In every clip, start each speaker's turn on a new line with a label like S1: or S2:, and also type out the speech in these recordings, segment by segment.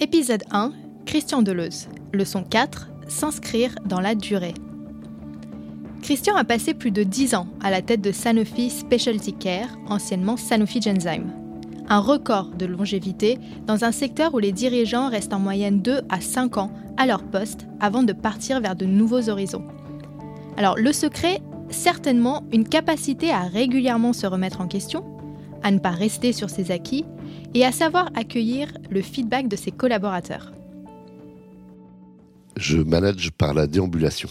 S1: Épisode 1 Christian Deleuze. Leçon 4 S'inscrire dans la durée. Christian a passé plus de 10 ans à la tête de Sanofi Specialty Care, anciennement Sanofi Genzyme. Un record de longévité dans un secteur où les dirigeants restent en moyenne 2 à 5 ans à leur poste avant de partir vers de nouveaux horizons. Alors le secret, certainement une capacité à régulièrement se remettre en question, à ne pas rester sur ses acquis et à savoir accueillir le feedback de ses collaborateurs.
S2: Je manage par la déambulation.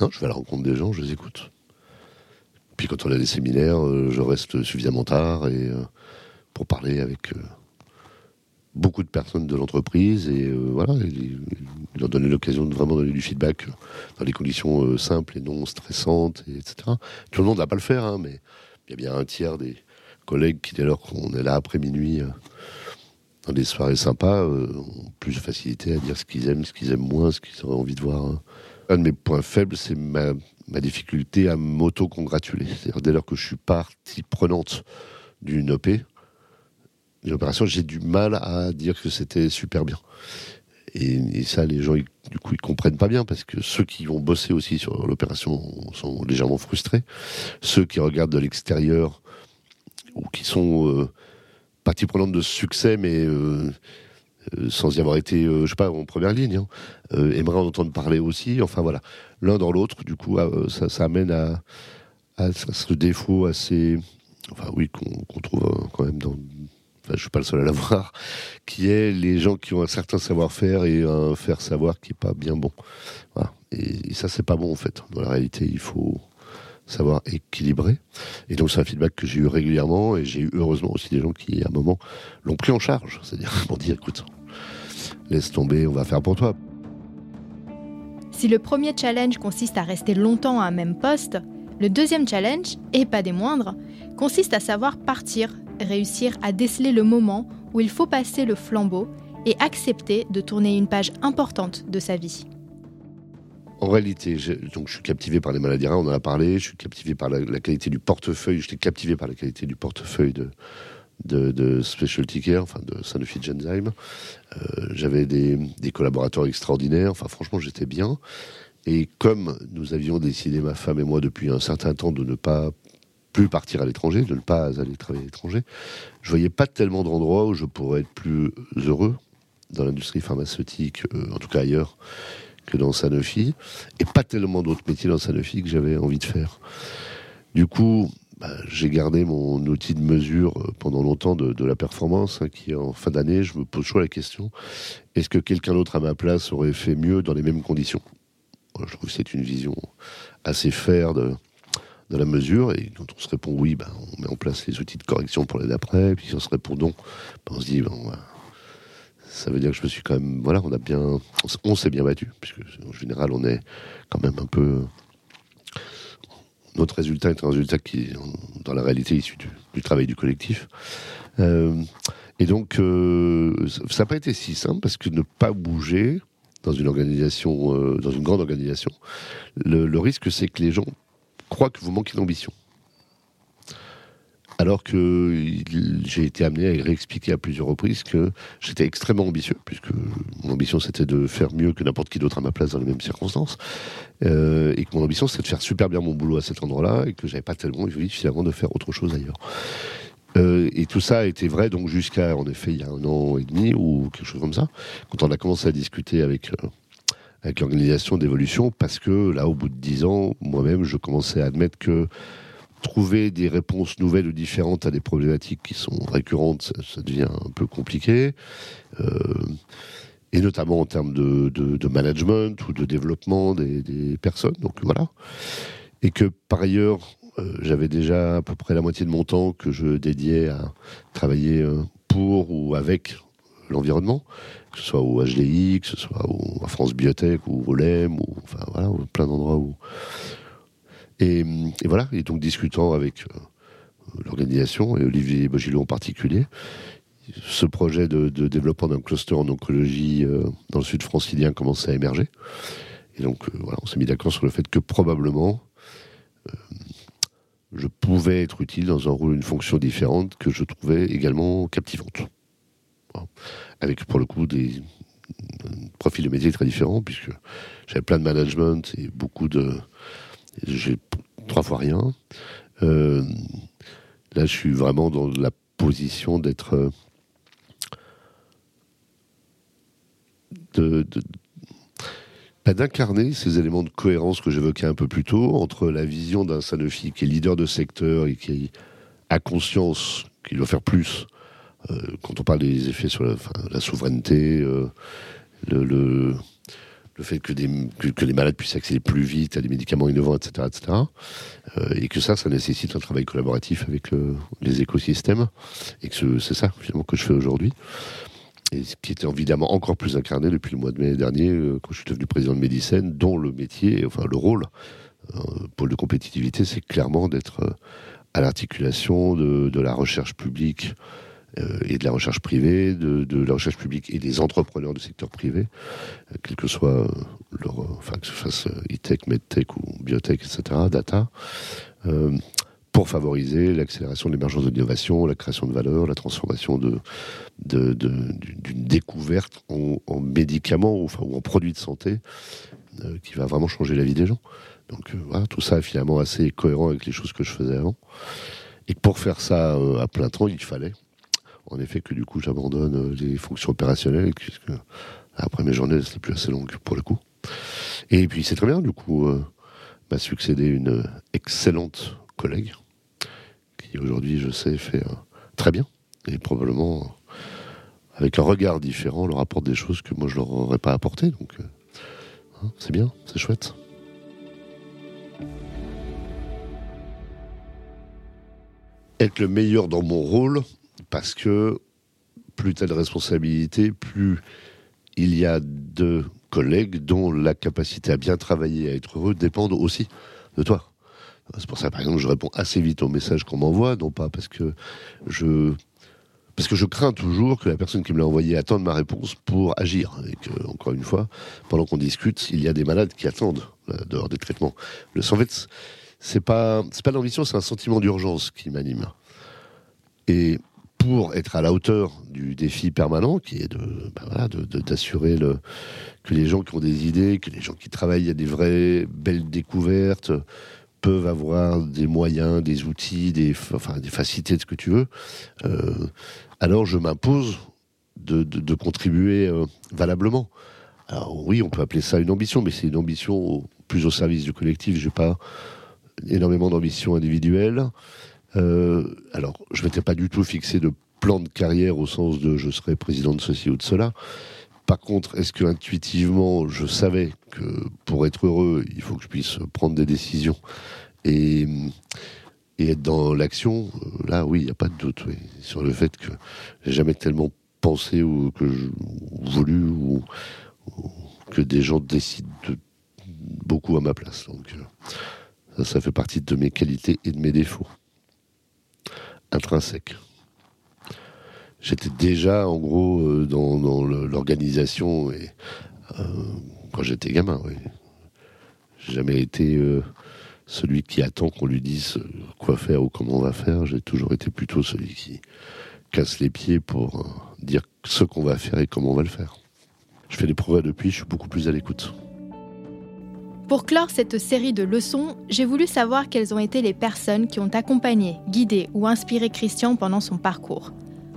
S2: Je vais à la rencontre des gens, je les écoute. Puis quand on a des séminaires, euh, je reste suffisamment tard et euh, pour parler avec euh, beaucoup de personnes de l'entreprise et voilà, leur donner l'occasion de vraiment donner du feedback dans des conditions simples et non stressantes, etc. Tout le monde n'a pas le faire, hein, mais il y a bien un tiers des collègues qui, dès lors qu'on est là après minuit, dans des soirées sympas, ont plus de facilité à dire ce qu'ils aiment, ce qu'ils aiment moins, ce qu'ils auraient envie de voir. Hein un de mes points faibles, c'est ma, difficulté à m'auto-congratuler. C'est-à-dire, dès lors que je suis partie prenante d'une OP, d'une opération, j'ai du mal à dire que c'était super bien. Et, ça, les gens, du coup, ils comprennent pas bien parce que ceux qui vont bosser aussi sur l'opération sont légèrement frustrés. Ceux qui regardent de l'extérieur ou qui sont euh, partie prenante de ce succès, mais euh, euh, sans y avoir été, je sais pas, en première ligne, hein, aimerait en entendre parler aussi. Enfin voilà, l'un dans l'autre, du coup, ça, ça, amène à, ce défaut assez, enfin oui, qu'on trouve quand même dans. Enfin, je suis pas le seul à l'avoir, qui est les gens qui ont un certain savoir-faire et un faire savoir qui est pas bien bon. Et ça, c'est pas bon en fait. Dans la réalité, il faut savoir équilibrer. Et donc c'est un feedback que j'ai eu régulièrement et j'ai eu heureusement aussi des gens qui à un moment l'ont pris en charge, c'est-à-dire pour dire écoute, laisse tomber, on va faire pour toi.
S1: Si le premier challenge consiste à rester longtemps à un même poste, le deuxième challenge, et pas des moindres, consiste à savoir partir, réussir à déceler le moment où il faut passer le flambeau et accepter de tourner une page importante de sa vie.
S2: En réalité, je, donc je suis captivé par les maladies rares, on en a parlé, je suis captivé par la, qualité du portefeuille, j'étais captivé par la qualité du portefeuille de, Specialty Care, enfin de Sanofi Genzyme. Euh, j'avais des, collaborateurs extraordinaires, enfin franchement j'étais bien. Et comme nous avions décidé, ma femme et moi, depuis un certain temps, de ne pas plus partir à l'étranger, de ne pas aller travailler à l'étranger, je voyais pas tellement d'endroits où je pourrais être plus heureux dans l'industrie pharmaceutique, euh, en tout cas ailleurs, que dans Sanofi, et pas tellement d'autres métiers dans Sanofi que j'avais envie de faire. Du coup, bah, j'ai gardé mon outil de mesure euh, pendant longtemps de, la performance, hein, qui en fin d'année, je me pose toujours la question est-ce que quelqu'un d'autre à ma place aurait fait mieux dans les mêmes conditions? Je trouve que c'est une vision assez faire de, la mesure, et quand on se répond oui, bah, on met en place les outils de correction pour l'année d'après, puis si on se répond non, bah, on se dit bon, ça veut dire que je me suis quand même, voilà, on a bien, on s'est bien battu, puisque en général on est quand même un peu. Notre résultat est un résultat qui, dans la réalité, issu du, travail du collectif. Euh, et donc, euh, ça n'a pas été si simple parce que ne pas bouger dans une organisation, euh, dans une grande organisation, le risque c'est que les gens croient que vous manquez d'ambition alors que j'ai été amené à réexpliquer à plusieurs reprises que j'étais extrêmement ambitieux, puisque mon ambition c'était de faire mieux que n'importe qui d'autre à ma place dans les mêmes circonstances, euh, et que mon ambition c'était de faire super bien mon boulot à cet endroit-là, et que j'avais pas tellement envie finalement de faire autre chose ailleurs. Euh, et tout ça a été vrai donc jusqu'à en effet il y a un an et demi ou quelque chose comme ça, quand on a commencé à discuter avec euh, avec l'organisation d'évolution, parce que là au bout de dix ans, moi-même je commençais à admettre que trouver des réponses nouvelles ou différentes à des problématiques qui sont récurrentes, ça, devient un peu compliqué. Euh, et notamment en termes de, de, management ou de développement des, personnes. Donc voilà. Et que par ailleurs, euh, j'avais déjà à peu près la moitié de mon temps que je dédiais à travailler euh, pour ou avec l'environnement, que ce soit au HDI, que ce soit au, à France Biotech ou au LEM, ou enfin voilà, plein d'endroits où et, voilà, et donc discutant avec euh, l'organisation, et Olivier Bogilot en particulier, ce projet de, développement d'un cluster en oncologie euh, dans le sud francilien commençait à émerger. Et donc, euh, voilà, on s'est mis d'accord sur le fait que probablement, je pouvais être utile dans un rôle, une fonction différente que je trouvais également captivante. Avec pour le coup des profils de métier très différents, puisque j'avais plein de management et beaucoup de. J'ai trois fois rien. Euh, là, je suis vraiment dans la position d'être. Euh, de, d'incarner ces éléments de cohérence que j'évoquais un peu plus tôt entre la vision d'un Sanofi qui est leader de secteur et qui a conscience qu'il doit faire plus euh, quand on parle des effets sur la, souveraineté, le, fait que, des, que, les malades puissent accéder plus vite à des médicaments innovants, etc., etc. Euh, et que ça, ça nécessite un travail collaboratif avec les écosystèmes, et que c'est ça finalement que je fais aujourd'hui et ce qui était évidemment encore plus incarné depuis le mois de mai dernier, euh, quand je suis devenu président de Médicène, dont le métier, enfin le rôle, euh, pôle de compétitivité, c'est clairement d'être euh, à l'articulation de, la recherche publique et de la recherche privée, de, la recherche publique et des entrepreneurs du secteur privé, quel que soit leur, enfin que ce fasse e-tech, medtech ou biotech, etc., data, pour favoriser l'accélération de l'émergence de l'innovation, la création de valeur, la transformation d'une découverte en, médicaments ou, enfin, ou en produits de santé euh, qui va vraiment changer la vie des gens. Donc euh, voilà, tout ça est finalement assez cohérent avec les choses que je faisais avant. Et pour faire ça euh, à plein temps, il fallait en effet que du coup j'abandonne les fonctions opérationnelles, puisque après mes journées c'était plus assez longues pour le coup. Et puis c'est très bien, du coup m'a succédé une excellente collègue aujourd'hui, je sais, fait euh, très bien. Et probablement, avec un regard différent, leur apporte des choses que moi, je leur aurais pas apporté. Donc, euh, hein, c'est bien, c'est chouette. Être le meilleur dans mon rôle, parce que plus tu as de responsabilités, plus il y a de collègues dont la capacité à bien travailler, à être heureux, dépendent aussi de toi. C'est pour ça, par exemple, je réponds assez vite aux messages qu'on m'envoie, non pas parce que je parce que je crains toujours que la personne qui me l'a envoyé attende ma réponse pour agir. Et que, encore une fois, pendant qu'on discute, il y a des malades qui attendent euh, dehors des traitements. Le, en fait, c'est pas, pas l'ambition, c'est un sentiment d'urgence qui m'anime. Et pour être à la hauteur du défi permanent, qui est de, ben d'assurer que les gens qui ont des idées, que les gens qui travaillent à des vraies belles découvertes, peuvent avoir des moyens, des outils, des, facilités, de ce que tu veux, euh, alors je m'impose de, contribuer euh, valablement. Alors oui, on peut appeler ça une ambition, mais c'est une ambition plus au service du collectif. J'ai pas énormément d'ambition individuelle. Euh, alors, je m'étais pas du tout fixé de plan de carrière au sens de je serai président de ceci ou de cela. Par contre, est-ce que intuitivement, je savais que pour être heureux, il faut que je puisse prendre des décisions et, être dans l'action Là, oui, il n'y a pas de doute sur le fait que j'ai jamais tellement pensé ou que je, voulu ou, que des gens décident beaucoup à ma place. Donc, euh, ça fait partie de mes qualités et de mes défauts intrinsèques j'étais déjà en gros euh, dans, l'organisation et euh, quand j'étais gamin. J'ai jamais été euh, celui qui attend qu'on lui dise quoi faire ou comment on va faire. J'ai toujours été plutôt celui qui casse les pieds pour dire ce qu'on va faire et comment on va le faire. Je fais des progrès depuis, je suis beaucoup plus à l'écoute.
S1: Pour clore cette série de leçons, j'ai voulu savoir quelles ont été les personnes qui ont accompagné, guidé ou inspiré Christian pendant son parcours.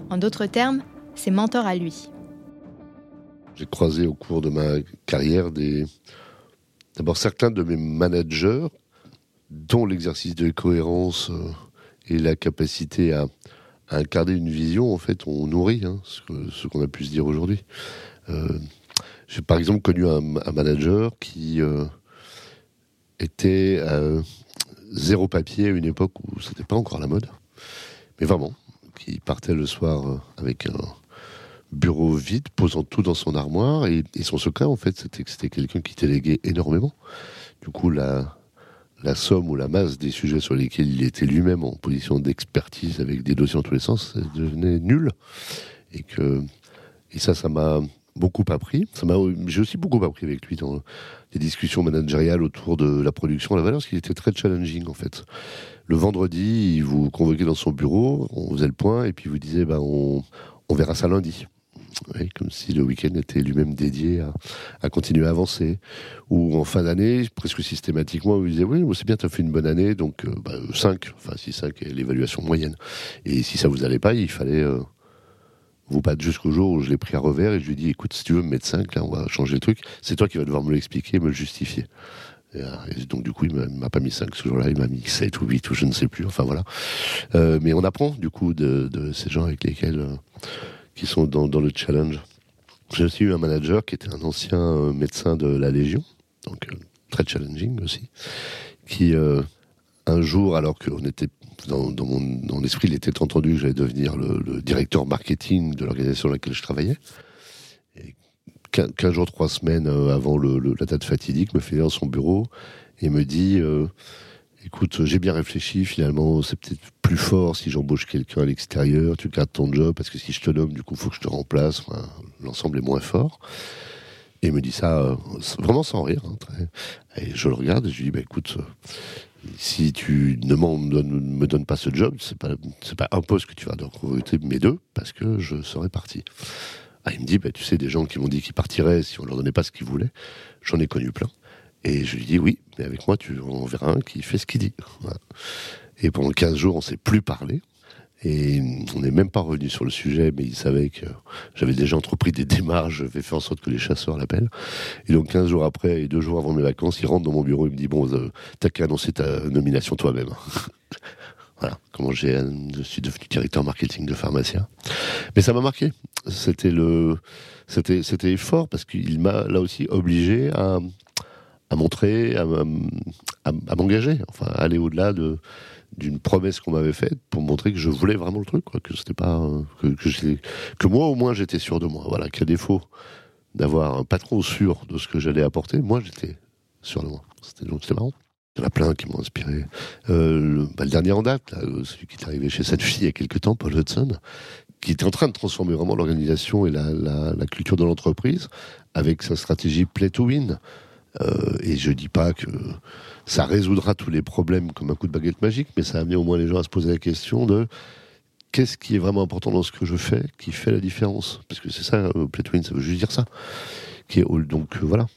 S1: En d'autres termes, ses mentors à lui.
S2: J'ai croisé au cours de ma carrière. D'abord, certains de mes managers, dont l'exercice de cohérence euh, et la capacité à, incarner une vision, en fait, on nourrit hein, ce, qu'on a pu se dire aujourd'hui. Euh, j'ai par exemple connu un, manager qui euh, était zéro papier à une époque où c'était pas encore la mode. Mais vraiment, qui partait le soir euh, avec un bureau vide, posant tout dans son armoire. Et, son secret, en fait, c'était que c'était quelqu'un qui déléguait énormément. Du coup, la, la somme ou la masse des sujets sur lesquels il était lui-même en position d'expertise avec des dossiers en tous les sens devenait nul. Et que et ça, ça m'a beaucoup appris. J'ai aussi beaucoup appris avec lui dans des discussions managériales autour de la production, la valeur, parce qu'il était très challenging en fait. Le vendredi, il vous convoquait dans son bureau, on faisait le point, et puis il vous disait, ben, on, on verra ça lundi. comme si le week-end était lui-même dédié à, à, continuer à avancer. Ou en fin d'année, presque systématiquement, il disait Oui, c'est bien, tu as fait une bonne année, donc euh, bah, 5, enfin si 5 est l'évaluation moyenne. Et si ça vous allait pas, il fallait euh, vous battre jusqu'au jour où je l'ai pris à revers et je lui dit Écoute, si tu veux me mettre 5, là, on va changer le truc. C'est toi qui vas devoir me l'expliquer, me le justifier. Euh, et, donc du coup, il m'a pas mis 5 ce jour-là, il m'a mis 7 ou 8 ou je ne sais plus. Enfin voilà. Euh, mais on apprend du coup de, ces gens avec lesquels euh, qui sont dans, le challenge. J'ai aussi eu un manager qui était un ancien euh, médecin de la Légion, donc euh, très challenging aussi, qui un jour, alors qu'on était dans, mon dans l'esprit, il était entendu que j'allais devenir le, directeur marketing de l'organisation dans laquelle je travaillais. Et 15 jours, 3 semaines avant le, le, la date fatidique, me fait dans son bureau et me dit euh, Écoute, j'ai bien réfléchi, finalement, c'est peut-être plus fort si j'embauche quelqu'un à l'extérieur, tu gardes ton job, parce que si je te nomme, du coup, il faut que je te remplace. L'ensemble est moins fort. Et il me dit ça euh, vraiment sans rire. Hein. Et je le regarde et je lui dis bah, Écoute, si tu ne me donnes pas ce job, c'est pas pas un poste que tu vas recruter, mais deux, parce que je serai parti. Ah, il me dit, bah, tu sais, des gens qui m'ont dit qu'ils partiraient si on leur donnait pas ce qu'ils voulaient. J'en ai connu plein. Et je lui dis, oui, mais avec moi, tu en verras un qui fait ce qu'il dit. Et pendant 15 jours, on s'est plus parlé. Et on n'est même pas revenu sur le sujet, mais il savait que j'avais déjà entrepris des démarches, j'avais fait en sorte que les chasseurs l'appellent. Et donc 15 jours après, et deux jours avant mes vacances, il rentre dans mon bureau, il me dit, bon, euh, t'as qu'à annoncer ta nomination toi-même. voilà, comment j'ai, je suis devenu directeur marketing de pharmacien. Mais ça m'a marqué. C'était c'était, fort parce qu'il m'a là aussi obligé à, montrer, à, à m'engager, enfin, à aller au-delà de, d'une promesse qu'on m'avait faite pour montrer que je voulais vraiment le truc, que c'était pas que, que, que, moi au moins j'étais sûr de moi. Voilà, qu'à défaut d'avoir un patron sûr de ce que j'allais apporter, moi j'étais sûr de moi. C'était donc c'était marrant. Il y en a plein qui m'ont inspiré. Euh, le, bah, le, dernier en date, là, celui qui est arrivé chez cette fille il y a quelques temps, Paul Hudson, qui était en train de transformer vraiment l'organisation et la, la, culture de l'entreprise avec sa stratégie Play to Win. Euh, et je dis pas que ça résoudra tous les problèmes comme un coup de baguette magique, mais ça a amené au moins les gens à se poser la question de qu'est-ce qui est vraiment important dans ce que je fais qui fait la différence. Parce que c'est ça, euh, Play ça veut juste dire ça. Donc euh, voilà,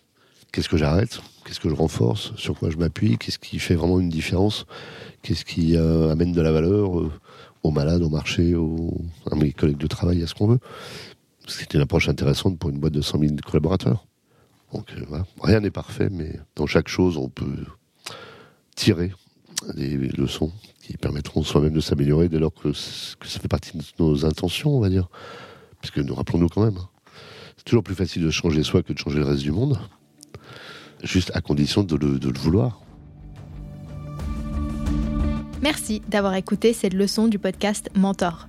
S2: qu'est-ce que j'arrête? Qu'est-ce que je renforce? Sur quoi je m'appuie? Qu'est-ce qui fait vraiment une différence? Qu'est-ce qui amène de la valeur aux malades, au marché, à mes collègues de travail, à ce qu'on veut? C'était une approche intéressante pour une boîte de 100 000 collaborateurs. Donc voilà. rien n'est parfait, mais dans chaque chose, on peut tirer des leçons qui permettront soi-même de s'améliorer dès lors que, ça fait partie de nos intentions, on va dire. Puisque nous rappelons-nous quand même, hein. c'est toujours plus facile de changer soi que de changer le reste du monde, juste à condition de le vouloir.
S1: Merci d'avoir écouté cette leçon du podcast Mentor.